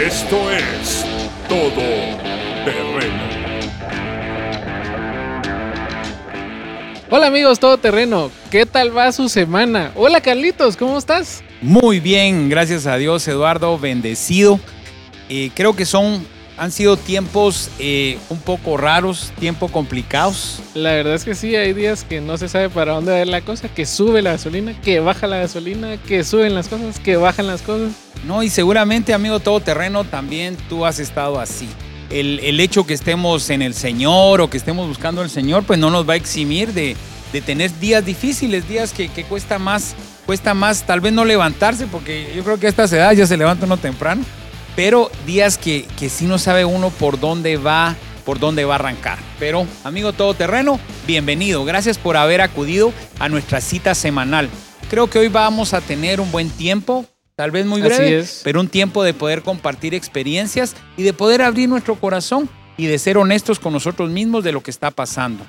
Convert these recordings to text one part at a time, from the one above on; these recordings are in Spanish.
Esto es Todo Terreno. Hola amigos Todo Terreno, ¿qué tal va su semana? Hola Carlitos, ¿cómo estás? Muy bien, gracias a Dios, Eduardo, bendecido. Eh, creo que son, han sido tiempos eh, un poco raros, tiempos complicados. La verdad es que sí, hay días que no se sabe para dónde va a ir la cosa, que sube la gasolina, que baja la gasolina, que suben las cosas, que bajan las cosas. No, y seguramente, amigo todoterreno, también tú has estado así. El, el hecho que estemos en el Señor o que estemos buscando al Señor, pues no nos va a eximir de, de tener días difíciles, días que, que cuesta más, cuesta más tal vez no levantarse, porque yo creo que a estas edades ya se levanta uno temprano, pero días que, que sí no sabe uno por dónde va, por dónde va a arrancar. Pero, amigo todoterreno, bienvenido. Gracias por haber acudido a nuestra cita semanal. Creo que hoy vamos a tener un buen tiempo, tal vez muy breve, pero un tiempo de poder compartir experiencias y de poder abrir nuestro corazón y de ser honestos con nosotros mismos de lo que está pasando.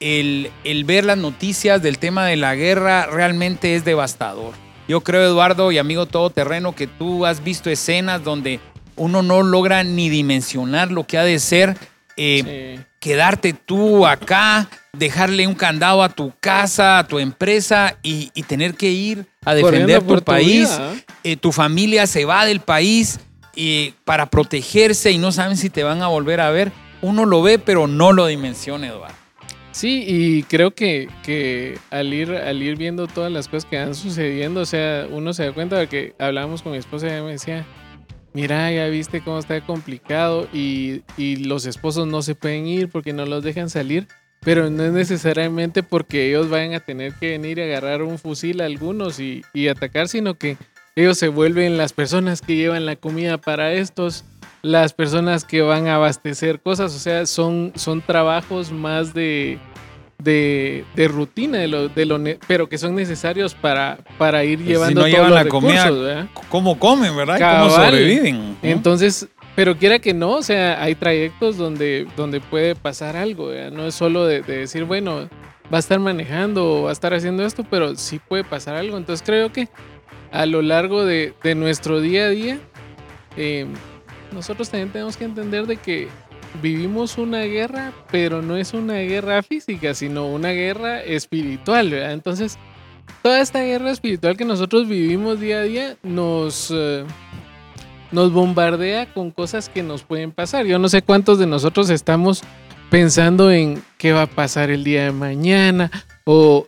El, el ver las noticias del tema de la guerra realmente es devastador. Yo creo, Eduardo y amigo todoterreno, que tú has visto escenas donde uno no logra ni dimensionar lo que ha de ser eh, Sí. quedarte tú acá, dejarle un candado a tu casa, a tu empresa y, y tener que ir a defender tu país. ¿eh? Eh, tu familia se va del país eh, para protegerse y no saben si te van a volver a ver. Uno lo ve, pero no lo dimensiona, Eduardo. Sí, y creo que, que al, ir, al ir viendo todas las cosas que van sucediendo, o sea, uno se da cuenta de que hablábamos con mi esposa y ella me decía, mira, ya viste cómo está complicado y, y los esposos no se pueden ir porque no los dejan salir, pero no es necesariamente porque ellos vayan a tener que venir y agarrar un fusil a algunos y, y atacar, sino que ellos se vuelven las personas que llevan la comida para estos, las personas que van a abastecer cosas, o sea, son, son trabajos más de, de, de rutina, de lo, de lo pero que son necesarios para, para ir Pues llevando si no todos llevan los la comida. ¿Cómo comen, verdad? ¿Y ¿Cómo sobreviven? ¿no? Entonces, pero quiera que no, o sea, hay trayectos donde, donde puede pasar algo, ¿verdad? no es solo de, de decir, bueno, va a estar manejando o va a estar haciendo esto, pero sí puede pasar algo. Entonces creo que a lo largo de, de nuestro día a día, eh, nosotros también tenemos que entender de que vivimos una guerra, pero no es una guerra física, sino una guerra espiritual. Entonces, toda esta guerra espiritual que nosotros vivimos día a día nos... eh, nos bombardea con cosas que nos pueden pasar. Yo no sé cuántos de nosotros estamos pensando en qué va a pasar el día de mañana o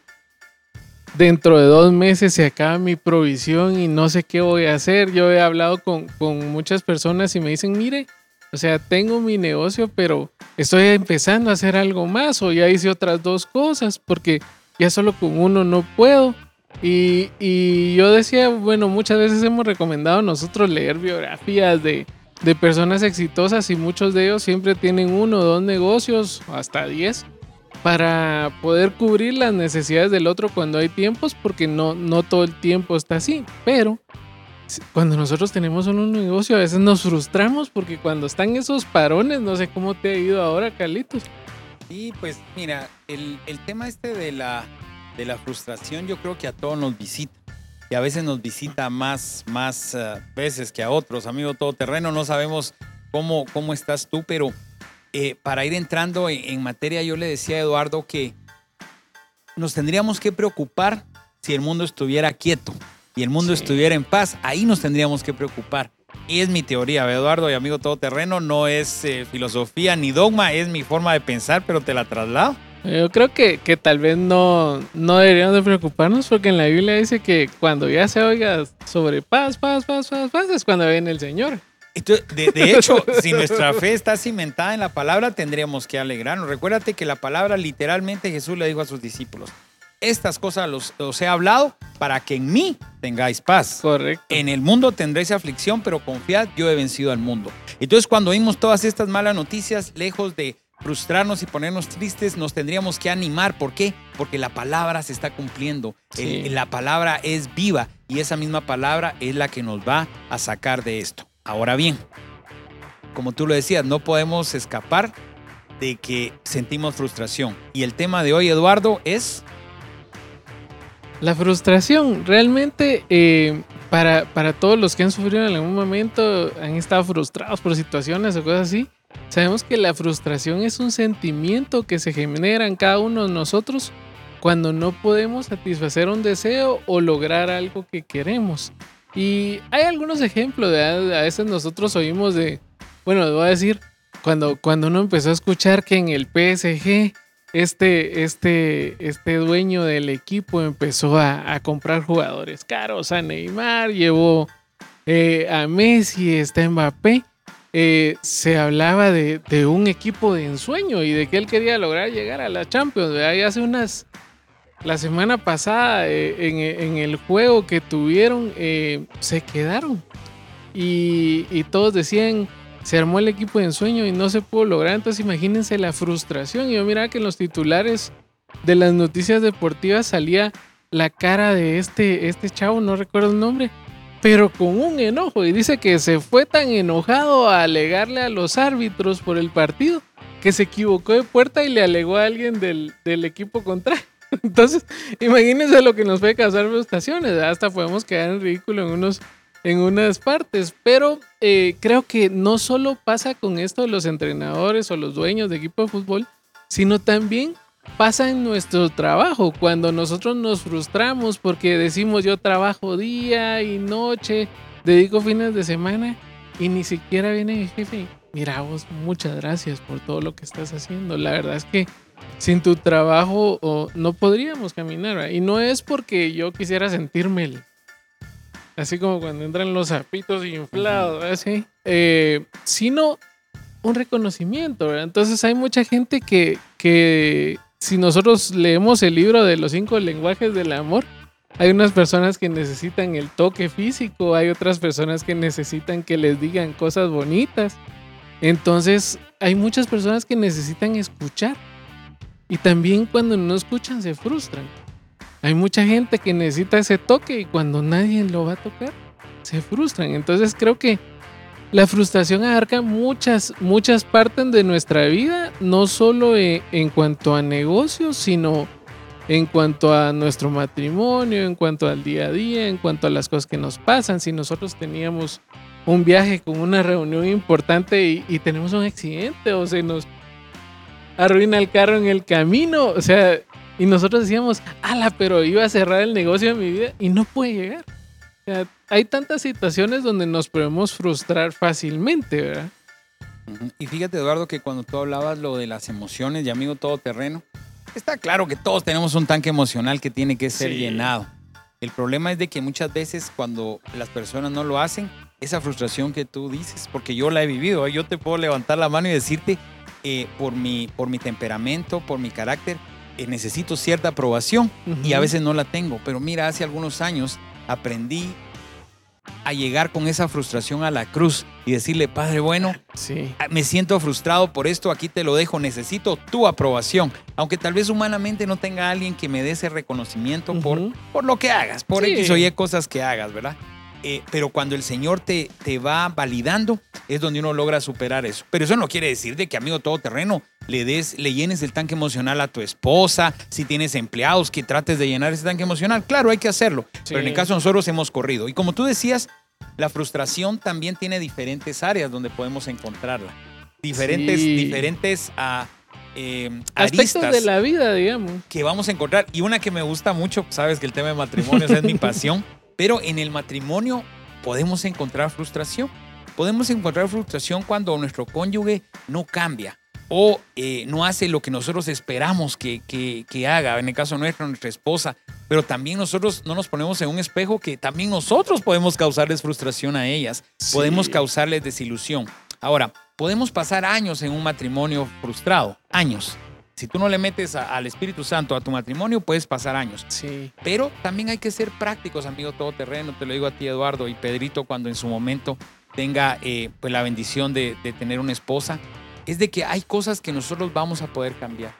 dentro de dos meses se acaba mi provisión y no sé qué voy a hacer. Yo he hablado con, con muchas personas y me dicen, mire, o sea, tengo mi negocio, pero estoy empezando a hacer algo más o ya hice otras dos cosas porque ya solo con uno no puedo. Y, y yo decía, bueno, muchas veces hemos recomendado nosotros leer biografías de, de personas exitosas y muchos de ellos siempre tienen uno dos negocios, hasta diez, para poder cubrir las necesidades del otro cuando hay tiempos, porque no, no todo el tiempo está así. Pero cuando nosotros tenemos solo un negocio, a veces nos frustramos porque cuando están esos parones, no sé cómo te ha ido ahora, Carlitos. Sí, pues mira, el, el tema este de la, de la frustración yo creo que a todos nos visita. Y a veces nos visita más, más eh, veces que a otros. Amigo todoterreno, no sabemos cómo, cómo estás tú, pero eh, para ir entrando en, en materia, yo le decía a Eduardo que nos tendríamos que preocupar si el mundo estuviera quieto y el mundo Sí. estuviera en paz. Ahí nos tendríamos que preocupar. Y es mi teoría, Eduardo y amigo todoterreno, no es eh, filosofía ni dogma, es mi forma de pensar, pero te la traslado. Yo creo que, que tal vez no, no deberíamos de preocuparnos porque en la Biblia dice que cuando ya se oiga sobre paz, paz, paz, paz, paz, es cuando viene el Señor. Entonces, de, de hecho, si nuestra fe está cimentada en la palabra, tendríamos que alegrarnos. Recuérdate que la palabra literalmente Jesús le dijo a sus discípulos, estas cosas los, os he hablado para que en mí tengáis paz. Correcto. En el mundo tendréis aflicción, pero confiad, yo he vencido al mundo. Entonces, cuando oímos todas estas malas noticias, lejos de frustrarnos y ponernos tristes, nos tendríamos que animar. ¿Por qué? Porque la palabra se está cumpliendo. Sí. El- la palabra es viva y esa misma palabra es la que nos va a sacar de esto. Ahora bien, como tú lo decías, no podemos escapar de que sentimos frustración. Y el tema de hoy, Eduardo, es... La frustración, realmente, eh, para, para todos los que han sufrido en algún momento, han estado frustrados por situaciones o cosas así, sabemos que la frustración es un sentimiento que se genera en cada uno de nosotros cuando no podemos satisfacer un deseo o lograr algo que queremos. Y hay algunos ejemplos, de, a veces nosotros oímos de, bueno, voy a decir, cuando, cuando uno empezó a escuchar que en el PSG este, este, este dueño del equipo empezó a, comprar jugadores caros, a Neymar, llevó eh, a Messi, está Mbappé. Eh, se hablaba de, un equipo de ensueño y de que él quería lograr llegar a la Champions. Y hace unas, la semana pasada eh, en, el juego que tuvieron, se quedaron. Y, y todos decían, se armó el equipo de ensueño y no se pudo lograr. Entonces imagínense la frustración. Y yo miraba que en los titulares de las noticias deportivas salía la cara de este, este chavo, no recuerdo el nombre, pero con un enojo. Y dice que se fue tan enojado a alegarle a los árbitros por el partido que se equivocó de puerta y le alegó a alguien del, del equipo contrario. Entonces, imagínense lo que nos puede causar frustraciones. Hasta podemos quedar en ridículo en unos en unas partes, pero eh, creo que no solo pasa con esto los entrenadores o los dueños de equipo de fútbol, sino también pasa en nuestro trabajo, cuando nosotros nos frustramos porque decimos yo trabajo día y noche, dedico fines de semana y ni siquiera viene el jefe. Mira vos, muchas gracias por todo lo que estás haciendo. La verdad es que sin tu trabajo no podríamos caminar. Y no es porque yo quisiera sentirme el, así como cuando entran los zapitos inflados, así, eh, sino un reconocimiento, ¿verdad? Entonces hay mucha gente que, que si nosotros leemos el libro de los cinco lenguajes del amor, hay unas personas que necesitan el toque físico, hay otras personas que necesitan que les digan cosas bonitas. Entonces, hay muchas personas que necesitan escuchar. Y también cuando no escuchan se frustran. Hay mucha gente que necesita ese toque y cuando nadie lo va a tocar, se frustran. Entonces creo que la frustración abarca muchas, muchas partes de nuestra vida, no solo en, en cuanto a negocios, sino en cuanto a nuestro matrimonio, en cuanto al día a día, en cuanto a las cosas que nos pasan. Si nosotros teníamos un viaje con una reunión importante y, y tenemos un accidente o se nos arruina el carro en el camino, o sea, y nosotros decíamos, ala, pero iba a cerrar el negocio de mi vida y no puede llegar. O sea, hay tantas situaciones donde nos podemos frustrar fácilmente, ¿verdad? Y fíjate, Eduardo, que cuando tú hablabas lo de las emociones y amigo todoterreno, está claro que todos tenemos un tanque emocional que tiene que ser llenado. El problema es de que muchas veces cuando las personas no lo hacen, esa frustración que tú dices, porque yo la he vivido, ¿eh? yo te puedo levantar la mano y decirte, eh, por, mi, por mi temperamento, por mi carácter, eh, necesito cierta aprobación y a veces no la tengo. Pero mira, hace algunos años aprendí a llegar con esa frustración a la cruz y decirle, Padre bueno, sí. Ah, me siento frustrado por esto, aquí te lo dejo, necesito tu aprobación. Aunque tal vez humanamente no tenga alguien que me dé ese reconocimiento por, por lo que hagas, por X o Y cosas que hagas, ¿verdad? Eh, pero cuando el Señor te, te va validando, es donde uno logra superar eso. Pero eso no quiere decir de que, amigo todoterreno, le des, le llenes el tanque emocional a tu esposa, si tienes empleados, que trates de llenar ese tanque emocional. Claro, hay que hacerlo. Pero en el caso de nosotros hemos corrido. Y como tú decías, la frustración también tiene diferentes áreas donde podemos encontrarla. Diferentes, diferentes a, ah, eh, aspectos de la vida, digamos. Que vamos a encontrar. Y una que me gusta mucho, sabes que el tema de matrimonios es mi pasión. Pero en el matrimonio podemos encontrar frustración. Podemos encontrar frustración cuando nuestro cónyuge no cambia o eh, no hace lo que nosotros esperamos que, que, haga, en el caso nuestro, nuestra esposa, pero también nosotros no nos ponemos en un espejo que también nosotros podemos causarles frustración a ellas, podemos causarles desilusión. Ahora, podemos pasar años en un matrimonio frustrado, años, si tú no le metes al Espíritu Santo a tu matrimonio, puedes pasar años. Sí. Pero también hay que ser prácticos, amigo todoterreno. Te lo digo a ti, Eduardo, y Pedrito, cuando en su momento tenga eh, pues la bendición de, tener una esposa, es de que hay cosas que nosotros vamos a poder cambiar.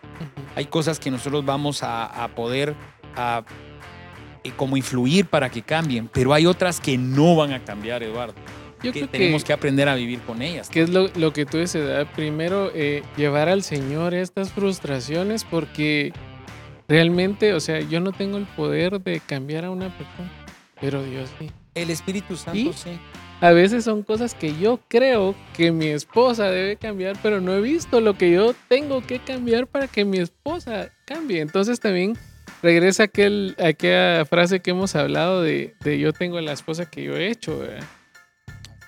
Hay cosas que nosotros vamos a, poder eh, como influir para que cambien, pero hay otras que no van a cambiar, Eduardo. Yo que tenemos que, aprender a vivir con ellas. Que es lo, que tú dices, primero eh, llevar al Señor estas frustraciones porque realmente, o sea, yo no tengo el poder de cambiar a una persona, pero Dios sí. El Espíritu Santo, Y- sí. A veces son cosas que yo creo que mi esposa debe cambiar, pero no he visto lo que yo tengo que cambiar para que mi esposa cambie. Entonces también regresa aquel, aquella frase que hemos hablado de, de yo tengo la esposa que yo he hecho. ¿verdad?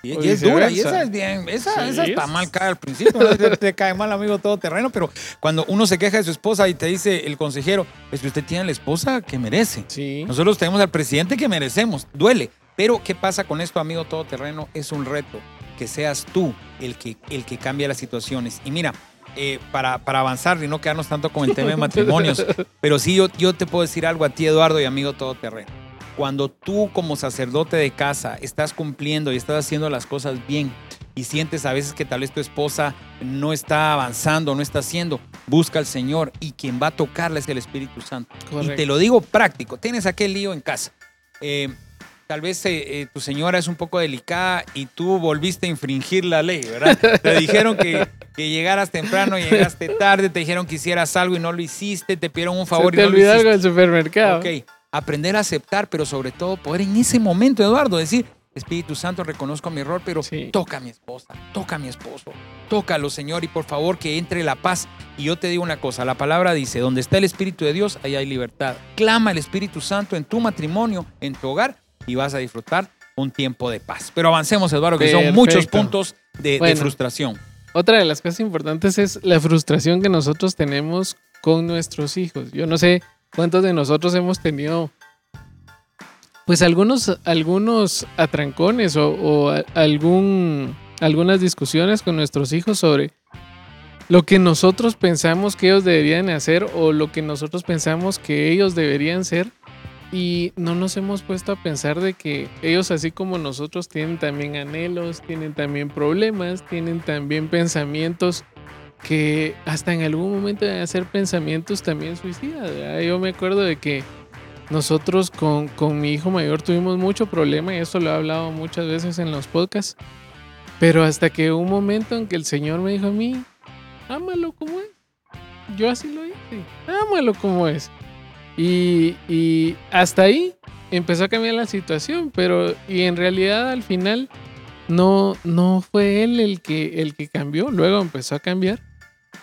Y, es dura, y esa es bien, esa, Sí, esa está es- mal cae al principio, te, te cae mal amigo todo terreno, pero cuando uno se queja de su esposa y te dice el consejero, es que usted tiene la esposa que merece. Sí. Nosotros tenemos al presidente que merecemos, duele. Pero, ¿qué pasa con esto, amigo todoterreno? Es un reto, que seas tú el que, el que cambia las situaciones. Y mira, eh, para, para avanzar y no quedarnos tanto con el tema de matrimonios, pero sí yo, yo te puedo decir algo a ti, Eduardo, y amigo todoterreno. Cuando tú como sacerdote de casa estás cumpliendo y estás haciendo las cosas bien y sientes a veces que tal vez tu esposa no está avanzando, no está haciendo, busca al Señor y quien va a tocarla es el Espíritu Santo. Y te lo digo práctico, tienes aquel lío en casa. Eh, tal vez eh, eh, tu señora es un poco delicada y tú volviste a infringir la ley, ¿verdad? Te dijeron que, que llegaras temprano, llegaste tarde, te dijeron que hicieras algo y no lo hiciste, te pidieron un favor Se te y no lo hiciste. algo del supermercado. Ok, aprender a aceptar, pero sobre todo poder en ese momento, Eduardo, decir, Espíritu Santo, reconozco mi error, pero Sí. toca a mi esposa, toca a mi esposo, tócalo, Señor, y por favor que entre la paz. Y yo te digo una cosa, la palabra dice, donde está el Espíritu de Dios, ahí hay libertad. Clama el Espíritu Santo en tu matrimonio, en tu hogar, y vas a disfrutar un tiempo de paz. Pero avancemos, Eduardo, que son muchos puntos de, de frustración. Otra de las cosas importantes es la frustración que nosotros tenemos con nuestros hijos. Yo no sé cuántos de nosotros hemos tenido, pues algunos, algunos atrancones o, algún, algunas discusiones con nuestros hijos sobre lo que nosotros pensamos que ellos deberían hacer o lo que nosotros pensamos que ellos deberían ser. Y no nos hemos puesto a pensar de que ellos, así como nosotros, tienen también anhelos, tienen también problemas, tienen también pensamientos que hasta en algún momento a ser pensamientos también suicidas. Yo me acuerdo de que nosotros con, con mi hijo mayor tuvimos mucho problema y esto lo he hablado muchas veces en los podcasts. Pero hasta que un momento en que el Señor me dijo a mí, ámalo como es. Yo así lo hice, ámalo como es. Y, y hasta ahí empezó a cambiar la situación, pero y en realidad al final no, no fue él el que, el que cambió, luego empezó a cambiar,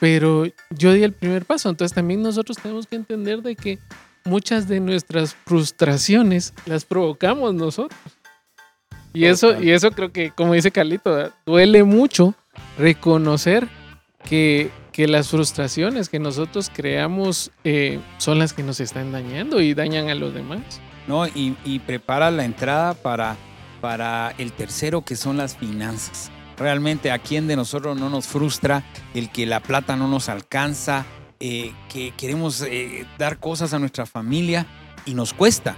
pero yo di el primer paso, entonces también nosotros tenemos que entender de que muchas de nuestras frustraciones las provocamos nosotros. Y eso, y eso creo que, como dice Carlito, duele mucho reconocer que, que las frustraciones que nosotros creamos eh, son las que nos están dañando y dañan a los demás. ¿no? Y, y prepara la entrada para, para el tercero, que son las finanzas. Realmente, ¿a quién de nosotros no nos frustra el que la plata no nos alcanza, eh, que queremos eh, dar cosas a nuestra familia y nos cuesta?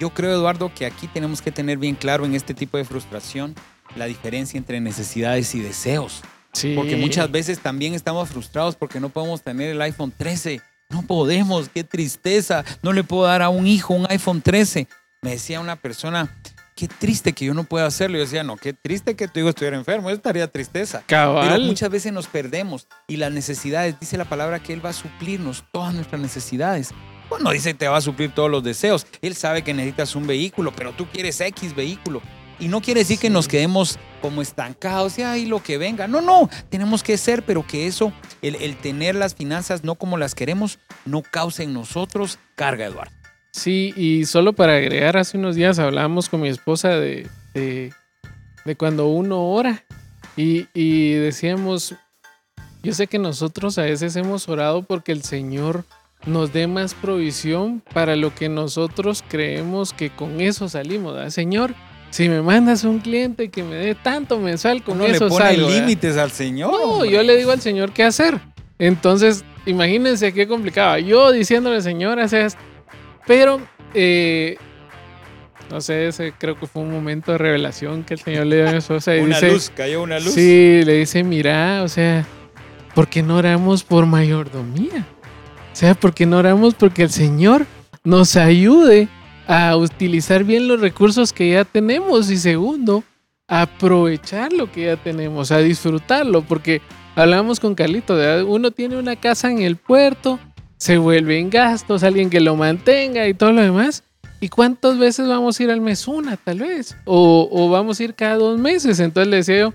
Yo creo, Eduardo, que aquí tenemos que tener bien claro en este tipo de frustración la diferencia entre necesidades y deseos. Sí. Porque muchas veces también estamos frustrados porque no podemos tener el iPhone 13. No podemos, qué tristeza. No le puedo dar a un hijo un iPhone 13. Me decía una persona, qué triste que yo no pueda hacerlo. Yo decía, no, qué triste que tu hijo estuviera enfermo. Eso estaría tristeza. Pero Cabal. muchas veces nos perdemos y las necesidades, dice la palabra que Él va a suplirnos todas nuestras necesidades. Pues no dice que te va a suplir todos los deseos. Él sabe que necesitas un vehículo, pero tú quieres X vehículo. Y no quiere decir que Sí. nos quedemos como estancados y ahí lo que venga. No, no, tenemos que ser, pero que eso, el, el tener las finanzas no como las queremos, no cause en nosotros carga, Eduardo. Sí, y solo para agregar, hace unos días hablábamos con mi esposa de, de, de cuando uno ora y, y decíamos, yo sé que nosotros a veces hemos orado porque el Señor nos dé más provisión para lo que nosotros creemos que con eso salimos. ¿verdad? Señor, si me mandas un cliente que me dé tanto mensual, con Uno le eso pone salgo. límites al Señor. No, hombre. yo le digo al Señor qué hacer. Entonces, imagínense qué complicado. Yo diciéndole, Señor, hace esto. Pero, eh, no sé, ese creo que fue un momento de revelación que el Señor le dio a mi esposa. Y Una dice, luz, cayó una luz. Sí, le dice, mira, o sea, ¿por qué no oramos por mayordomía? O sea, ¿por qué no oramos porque el Señor nos ayude a utilizar bien los recursos que ya tenemos? Y segundo, a aprovechar lo que ya tenemos, a disfrutarlo, porque hablamos con Carlito, ¿verdad? uno tiene una casa en el puerto, se vuelven gastos, alguien que lo mantenga y todo lo demás. ¿Y cuántas veces vamos a ir al mes? Una, tal vez. O, o vamos a ir cada dos meses. Entonces le decía yo,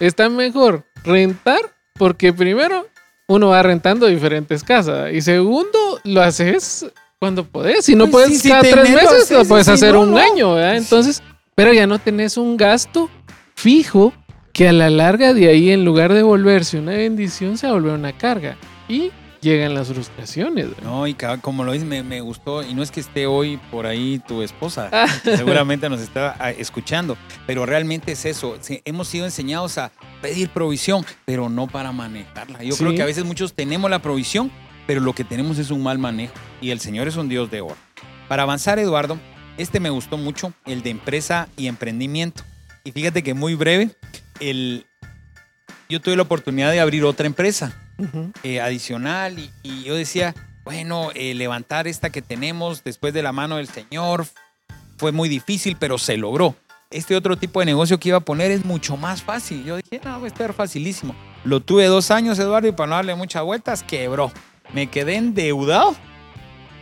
está mejor rentar porque primero uno va rentando diferentes casas y segundo lo haces cuando podés. Si no Pues puedes si cada tres meses, haces, lo puedes si hacer no, un no. año, ¿verdad? Entonces, pero ya no tenés un gasto fijo que a la larga de ahí, en lugar de volverse una bendición, se vuelve una carga. Y llegan las frustraciones. No, y como lo dices, me, me gustó, y no es que esté hoy por ahí tu esposa, Ah. seguramente nos está ah, escuchando, pero realmente es eso, hemos sido enseñados a pedir provisión, pero no para manejarla. Yo Sí. creo que a veces muchos tenemos la provisión, pero lo que tenemos es un mal manejo, y el Señor es un Dios de oro. Para avanzar, Eduardo, este me gustó mucho, el de empresa y emprendimiento. Y fíjate que muy breve, el, yo tuve la oportunidad de abrir otra empresa Eh, adicional y, y yo decía, bueno, eh, levantar esta que tenemos después de la mano del Señor fue muy difícil, pero se logró. Este otro tipo de negocio que iba a poner es mucho más fácil. Yo dije, no, va a estar facilísimo. Lo tuve dos años, Eduardo, y para no darle muchas vueltas, quebró. Me quedé endeudado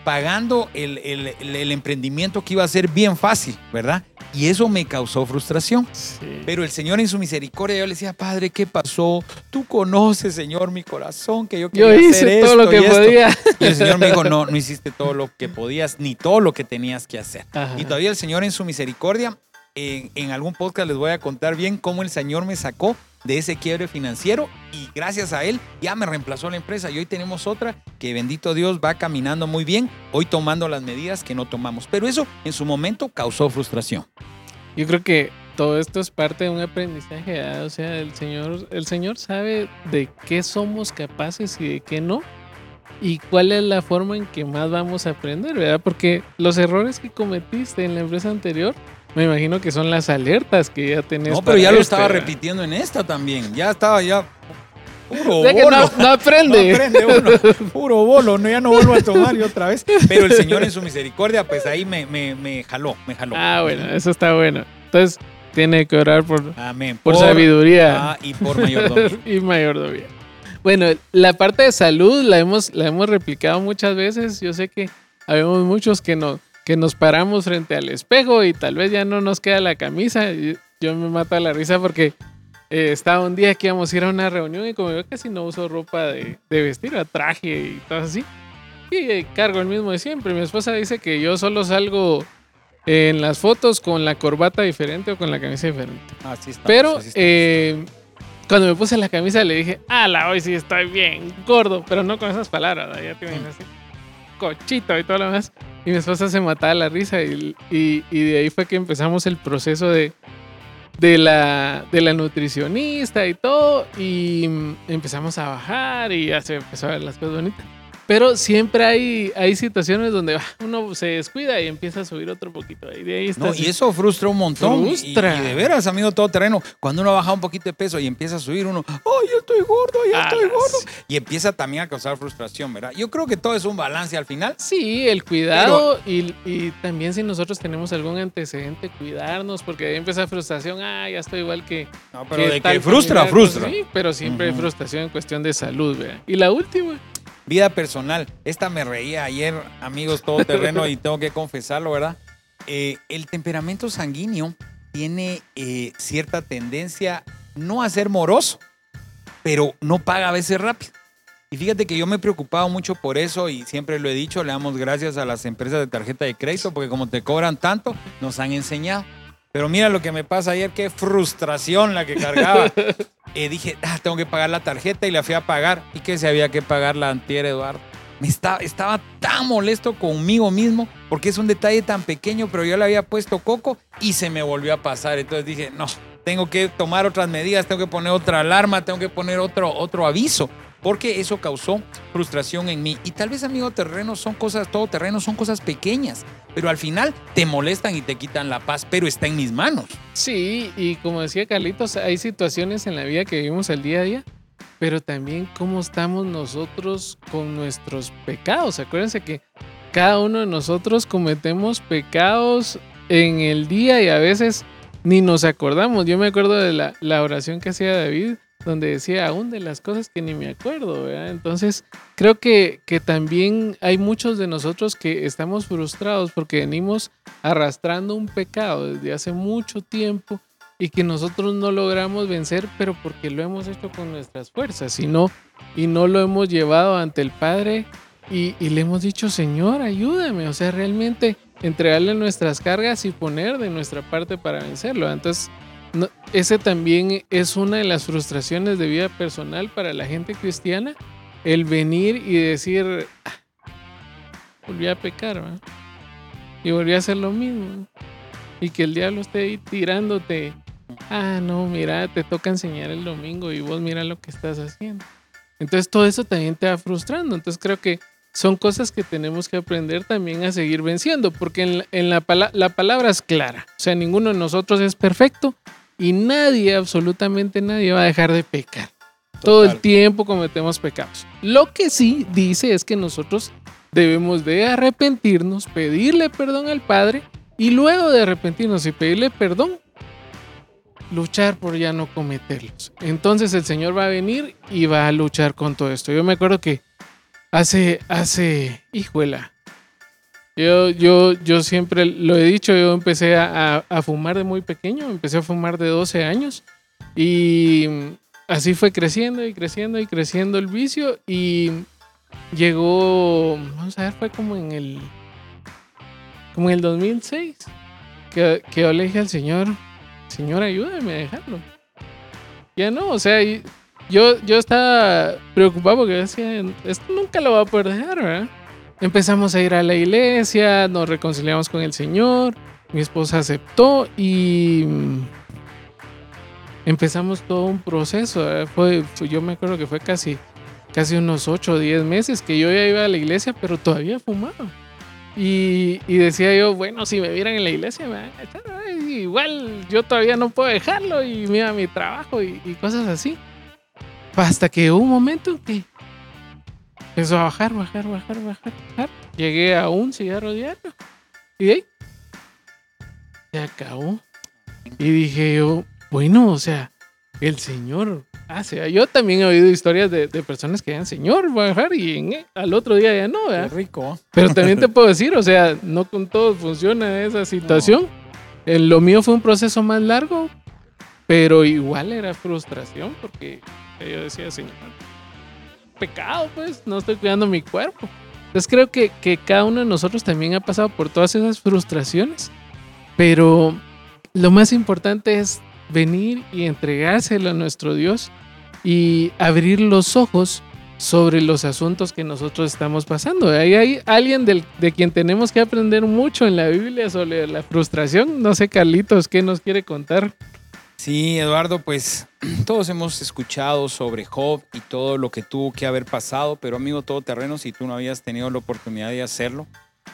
pagando el, el- el- el emprendimiento que iba a ser bien fácil, ¿verdad? Y eso me causó frustración. Sí. Pero el Señor en su misericordia, yo le decía, Padre, ¿qué pasó? Tú conoces, Señor, mi corazón, que yo quería Yo hacer hice todo lo que y esto". podía. Y el Señor me dijo, no, no hiciste todo lo que podías, ni todo lo que tenías que hacer. Ajá. Y todavía el Señor en su misericordia, en, en algún podcast les voy a contar bien cómo el Señor me sacó de ese quiebre financiero y gracias a Él ya me reemplazó la empresa y hoy tenemos otra que bendito Dios va caminando muy bien, hoy tomando las medidas que no tomamos. Pero eso en su momento causó frustración. Yo creo que todo esto es parte de un aprendizaje, o sea, el Señor, el Señor sabe de qué somos capaces y de qué no, y cuál es la forma en que más vamos a aprender, ¿verdad? Porque los errores que cometiste en la empresa anterior, me imagino que son las alertas que ya tenés. No, pero ya lo esta, estaba repitiendo en esta también. Ya estaba ya puro que bolo. no, no aprende. No aprende uno. Puro bolo, no, ya no vuelvo a tomar y otra vez. Pero el Señor en su misericordia, pues ahí me, me, me jaló, me jaló. Ah, bueno, eso está bueno. Entonces, tiene que orar por, Amén. por, sabiduría. Ah, y por mayordomía. y mayordomía. Bueno, la parte de salud la hemos, la hemos replicado muchas veces. Yo sé que habemos muchos que, no, que nos paramos frente al espejo y tal vez ya no nos queda la camisa. Yo me mata la risa porque eh, estaba un día que íbamos a ir a una reunión y como yo casi no uso ropa de, de vestir, a traje y todo así. Y eh, cargo el mismo de siempre. Mi esposa dice que yo solo salgo en las fotos con la corbata diferente o con la camisa diferente. Así estamos, Pero así eh, cuando me puse la camisa le dije, ala, hoy sí estoy bien gordo, pero no con esas palabras, ya te imaginas así, cochito y todo lo demás. Y mi esposa se mataba la risa y, y- y de ahí fue que empezamos el proceso de, de, la, de la nutricionista y todo y mm, empezamos a bajar y ya se empezó a ver las cosas bonitas. Pero siempre hay, hay situaciones donde ah, uno se descuida y empieza a subir otro poquito. Y de ahí está No, y eso frustra un montón. Y- Frustra. Y, de veras, amigo todoterreno, cuando uno baja un poquito de peso y empieza a subir, uno, ¡ay, ya estoy gordo, ya Ah, estoy gordo! sí. Y empieza también a causar frustración, ¿verdad? Yo creo que todo es un balance al final. Sí, el cuidado y, y también si nosotros tenemos algún antecedente, cuidarnos, porque ahí empieza frustración, ah, ya estoy igual que... No, pero de que frustra, familiar, frustra. pues, sí, pero siempre hay frustración en cuestión de salud, vea. Y la última, Vida personal. Esta me reía ayer, amigos todoterreno, y tengo que confesarlo, ¿verdad? Eh, el temperamento sanguíneo tiene eh, cierta tendencia no a ser moroso, pero no paga a veces rápido. Y fíjate que yo me he preocupado mucho por eso y siempre lo he dicho, le damos gracias a las empresas de tarjeta de crédito porque como te cobran tanto, nos han enseñado. Pero mira lo que me pasa ayer, qué frustración la que cargaba. Eh, dije, ah, tengo que pagar la tarjeta y la fui a pagar. Y que se había que pagar la antier, Eduardo. Me estaba, estaba tan molesto conmigo mismo porque es un detalle tan pequeño, pero yo le había puesto coco y se me volvió a pasar. Entonces dije, no, tengo que tomar otras medidas, tengo que poner otra alarma, tengo que poner otro, otro aviso, porque eso causó frustración en mí. Y tal vez, amigo terreno, son cosas, todo terreno son cosas pequeñas, pero al final te molestan y te quitan la paz, pero está en mis manos. sí, y como decía Carlitos, hay situaciones en la vida que vivimos el día a día, pero también cómo estamos nosotros con nuestros pecados. Acuérdense que cada uno de nosotros cometemos pecados en el día y a veces ni nos acordamos. Yo me acuerdo de la, la oración que hacía David donde decía aún de las cosas que ni me acuerdo, ¿verdad? Entonces, creo que, que también hay muchos de nosotros que estamos frustrados porque venimos arrastrando un pecado desde hace mucho tiempo y que nosotros no logramos vencer, pero porque lo hemos hecho con nuestras fuerzas y no, y no lo hemos llevado ante el Padre y, y le hemos dicho, Señor, ayúdame, o sea, realmente entregarle nuestras cargas y poner de nuestra parte para vencerlo. Entonces, no- ese también es una de las frustraciones de vida personal para la gente cristiana, el venir y decir, "Ah, volví a pecar, ¿va? y volví a hacer lo mismo. Y que el diablo esté ahí tirándote, ah, no, mira, te toca enseñar el domingo y vos mira lo que estás haciendo. Entonces todo eso también te va frustrando. Entonces creo que son cosas que tenemos que aprender también a seguir venciendo, porque en la, en la pala- la palabra es clara. O sea, ninguno de nosotros es perfecto y nadie, absolutamente nadie va a dejar de pecar. Todo el tiempo cometemos pecados. Lo que sí dice es que nosotros debemos de arrepentirnos, pedirle perdón al Padre y luego de arrepentirnos y pedirle perdón, luchar por ya no cometerlos. Entonces el Señor va a venir y va a luchar con todo esto. Yo me acuerdo que hace, hace, hijuela, yo, yo, yo siempre lo he dicho, yo empecé a, a- fumar de muy pequeño, empecé a fumar de 12 años y así fue creciendo y creciendo y creciendo el vicio y llegó, vamos a ver, fue como en el, como en el 2006 que, que yo le dije al Señor, Señor, ayúdame a dejarlo. Ya no, o sea, yo, yo estaba preocupado porque decía, esto nunca lo va a poder dejar, ¿verdad? Empezamos a ir a la iglesia, nos reconciliamos con el Señor, mi esposa aceptó y mm, empezamos todo un proceso. Fue, fue- yo me acuerdo que fue casi, casi unos 8 o 10 meses que yo ya iba a la iglesia, pero todavía fumaba. Y, y decía yo, bueno, si me vieran en la iglesia, me echar, igual yo todavía no puedo dejarlo y mira mi trabajo y, y cosas así. Hasta que hubo un momento en que empezó a bajar, bajar, bajar, bajar, bajar. Llegué a un cigarro diario y de ahí se acabó. Y dije yo, bueno, o sea, el Señor hace. Yo también he oído historias de, de personas que dan Señor, dejar y en- al otro día ya no, rico. Pero también te puedo decir, o sea, no con todos funciona esa situación. En lo mío fue un proceso más largo, pero igual era frustración porque yo decía, Señor, pecado, pues, no estoy cuidando mi cuerpo. Entonces creo que, que cada uno de nosotros también ha pasado por todas esas frustraciones, pero lo más importante es venir y entregárselo a nuestro Dios y abrir los ojos sobre los asuntos que nosotros estamos pasando. Ahí hay alguien del- de quien tenemos que aprender mucho en la Biblia sobre la frustración. No sé, Carlitos, ¿qué nos quiere contar? Sí, Eduardo, pues todos hemos escuchado sobre Job y todo lo que tuvo que haber pasado, pero amigo todoterreno, si tú no habías tenido la oportunidad de hacerlo,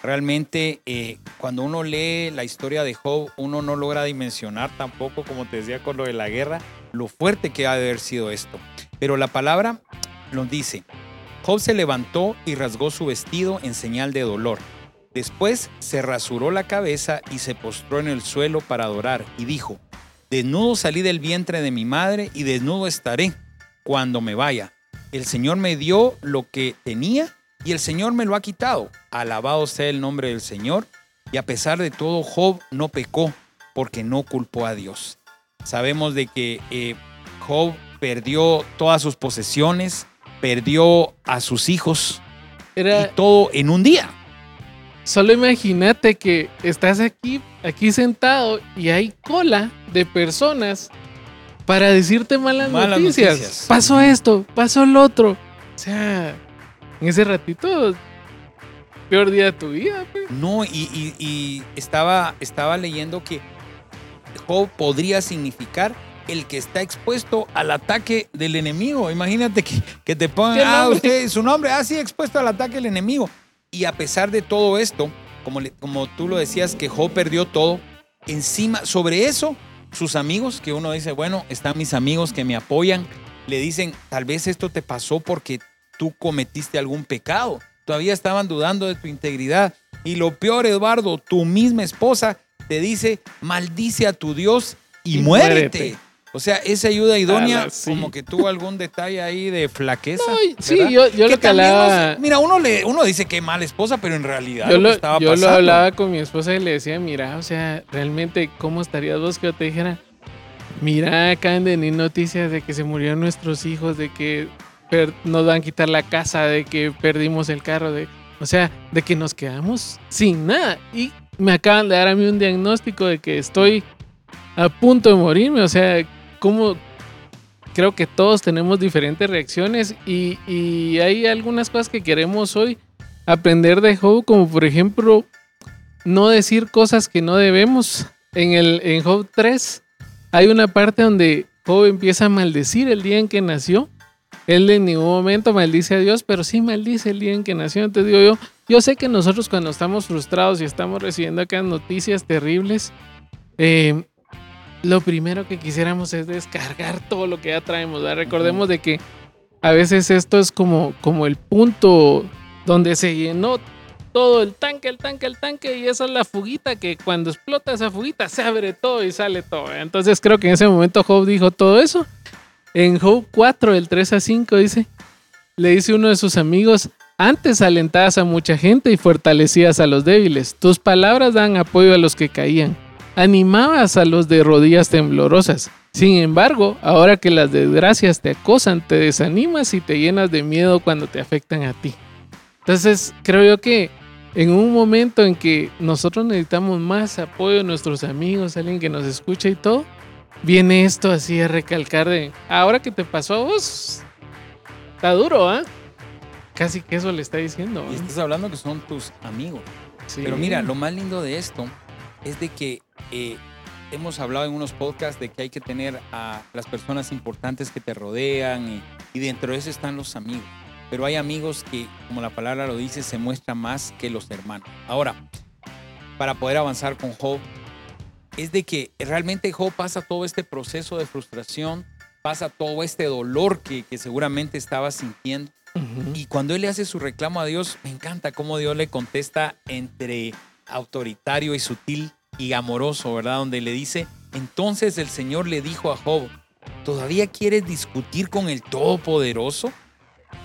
realmente eh, cuando uno lee la historia de Job, uno no logra dimensionar tampoco, como te decía con lo de la guerra, lo fuerte que ha de haber sido esto. Pero la palabra nos dice, Job se levantó y rasgó su vestido en señal de dolor. Después se rasuró la cabeza y se postró en el suelo para adorar y dijo, Desnudo salí del vientre de mi madre y desnudo estaré cuando me vaya. El Señor me dio lo que tenía y el Señor me lo ha quitado. Alabado sea el nombre del Señor. Y a pesar de todo, Job no pecó porque no culpó a Dios. Sabemos de que eh, Job perdió todas sus posesiones, perdió a sus hijos y todo en un día. Solo imagínate que estás aquí, aquí sentado y hay cola de personas para decirte malas, Malas noticias. noticias. Pasó esto, pasó el otro. O sea, en ese ratito, peor día de tu vida. pues. No, y, y- y estaba, estaba leyendo que Job podría significar el que está expuesto al ataque del enemigo. Imagínate que, que te pongan, ¿Qué ah, usted, su nombre, ah, sí, expuesto al ataque del enemigo. Y a pesar de todo esto, como, le- como tú lo decías, que Job perdió todo, encima, sobre eso, sus amigos, que uno dice, bueno, están mis amigos que me apoyan, le dicen, tal vez esto te pasó porque tú cometiste algún pecado. Todavía estaban dudando de tu integridad. Y lo peor, Eduardo, tu misma esposa te dice, maldice a tu Dios y, Y muérete. muérete. O sea, esa ayuda idónea, sí. como que tuvo algún detalle ahí de flaqueza. No, sí, yo, yo Que lo que hablaba. mira, uno, le, uno dice que mala esposa, pero en realidad Yo, lo, lo, que estaba yo lo hablaba con mi esposa y le decía, mira, o sea, realmente, ¿cómo estarías vos que yo te dijera? Mira, acaban de venir noticias de que se murieron nuestros hijos, de que nos van a quitar la casa, de que perdimos el carro, de, o sea, de que nos quedamos sin nada. Y me acaban de dar a mí un diagnóstico de que estoy a punto de morirme, o sea, ¿cómo? Creo que todos tenemos diferentes reacciones y, y hay algunas cosas que queremos hoy aprender de Job, como por ejemplo, no decir cosas que no debemos. En, el, en Job 3 hay una parte donde Job empieza a maldecir el día en que nació. Él en ningún momento maldice a Dios, pero sí maldice el día en que nació. Entonces digo yo, yo sé que nosotros cuando estamos frustrados y estamos recibiendo acá noticias terribles, eh, lo primero que quisiéramos es descargar todo lo que ya traemos. ¿verdad? Recordemos de que a veces esto es como, como el punto donde se llenó todo el tanque, el tanque, el tanque, y esa es la fuguita que cuando explota esa fuguita se abre todo y sale todo. Entonces creo que en ese momento Job dijo todo eso. En Job 4, del 3 a 5, dice, le dice uno de sus amigos, antes alentabas a mucha gente y fortalecías a los débiles. Tus palabras dan apoyo a los que caían. Animabas a los de rodillas temblorosas. Sin embargo, ahora que las desgracias te acosan, te desanimas y te llenas de miedo cuando te afectan a ti. Entonces, creo yo que en un momento en que nosotros necesitamos más apoyo de nuestros amigos, alguien que nos escucha y todo, viene esto así a recalcar de, ahora que te pasó a vos, está duro, ¿ah? Casi que eso le está diciendo. Y ¿ah? estás hablando que son tus amigos. Sí. Pero mira, lo más lindo de esto es de que eh, hemos hablado en unos podcasts de que hay que tener a las personas importantes que te rodean y, y dentro de eso están los amigos. Pero hay amigos que, como la palabra lo dice, se muestran más que los hermanos. Ahora, para poder avanzar con Job, es de que realmente Job pasa todo este proceso de frustración, pasa todo este dolor que, que seguramente estaba sintiendo. Y cuando él le hace su reclamo a Dios, me encanta cómo Dios le contesta entre autoritario y sutil y amoroso, ¿verdad? Donde le dice, entonces el Señor le dijo a Job, ¿todavía quieres discutir con el Todopoderoso?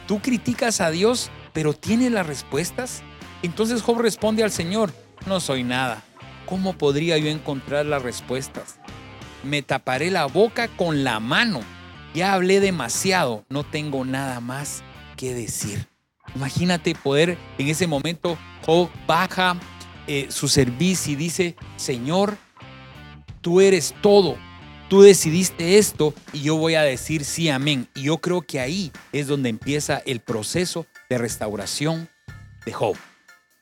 ¿Tú criticas a Dios, pero tienes las respuestas? Entonces Job responde al Señor, no soy nada. ¿Cómo podría yo encontrar las respuestas? Me taparé la boca con la mano. Ya hablé demasiado, no tengo nada más que decir. Imagínate poder en ese momento, Job baja eh, su servicio y dice, Señor, tú eres todo, tú decidiste esto y yo voy a decir sí, amén. Y yo creo que ahí es donde empieza el proceso de restauración de Job.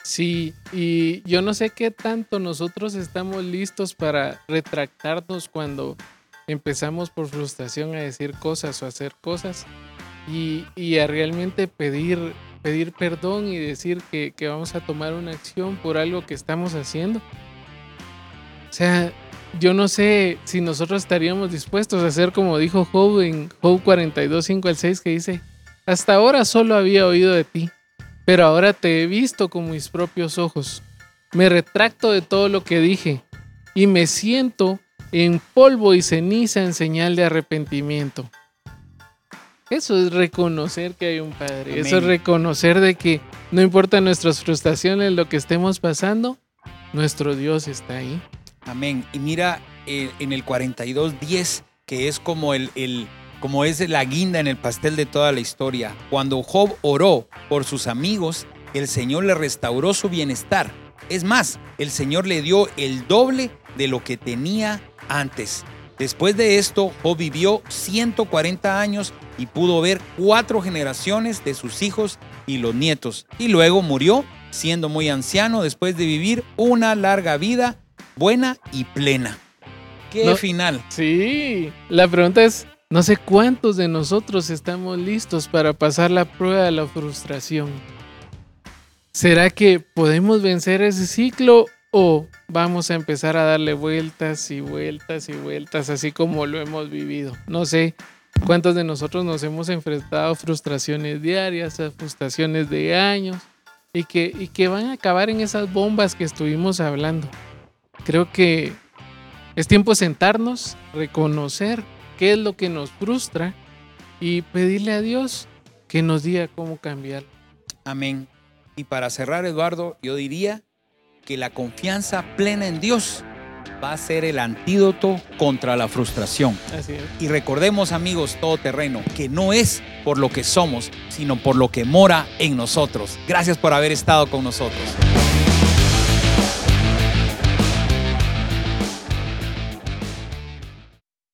Sí, y yo no sé qué tanto nosotros estamos listos para retractarnos cuando empezamos por frustración a decir cosas o hacer cosas y, y a realmente pedir, pedir perdón y decir que, que vamos a tomar una acción por algo que estamos haciendo. O sea, yo no sé si nosotros estaríamos dispuestos a hacer como dijo Job en Job 42, 5 al 6, que dice, hasta ahora solo había oído de ti pero ahora te he visto con mis propios ojos. Me retracto de todo lo que dije y me siento en polvo y ceniza en señal de arrepentimiento. Eso es reconocer que hay un Padre. Eso es Amén. reconocer de que no importa nuestras frustraciones, lo que estemos pasando, nuestro Dios está ahí. Amén. Y mira eh, en el 42.10, que es como el, el- como es la guinda en el pastel de toda la historia. Cuando Job oró por sus amigos, el Señor le restauró su bienestar. Es más, el Señor le dio el doble de lo que tenía antes. Después de esto, Job vivió 140 años y pudo ver cuatro generaciones de sus hijos y los nietos. Y luego murió siendo muy anciano después de vivir una larga vida buena y plena. ¿Qué No. final? Sí, la pregunta es, no sé cuántos de nosotros estamos listos para pasar la prueba de la frustración. ¿Será que podemos vencer ese ciclo o vamos a empezar a darle vueltas y vueltas y vueltas así como lo hemos vivido? No sé cuántos de nosotros nos hemos enfrentado a frustraciones diarias, a frustraciones de años y que, y que van a acabar en esas bombas que estuvimos hablando. Creo que es tiempo de sentarnos, reconocer qué es lo que nos frustra y pedirle a Dios que nos diga cómo cambiar. Amén. Y para cerrar, Eduardo, yo diría que la confianza plena en Dios va a ser el antídoto contra la frustración. Así es. Y recordemos, amigos todoterreno, que no es por lo que somos, sino por lo que mora en nosotros. Gracias por haber estado con nosotros.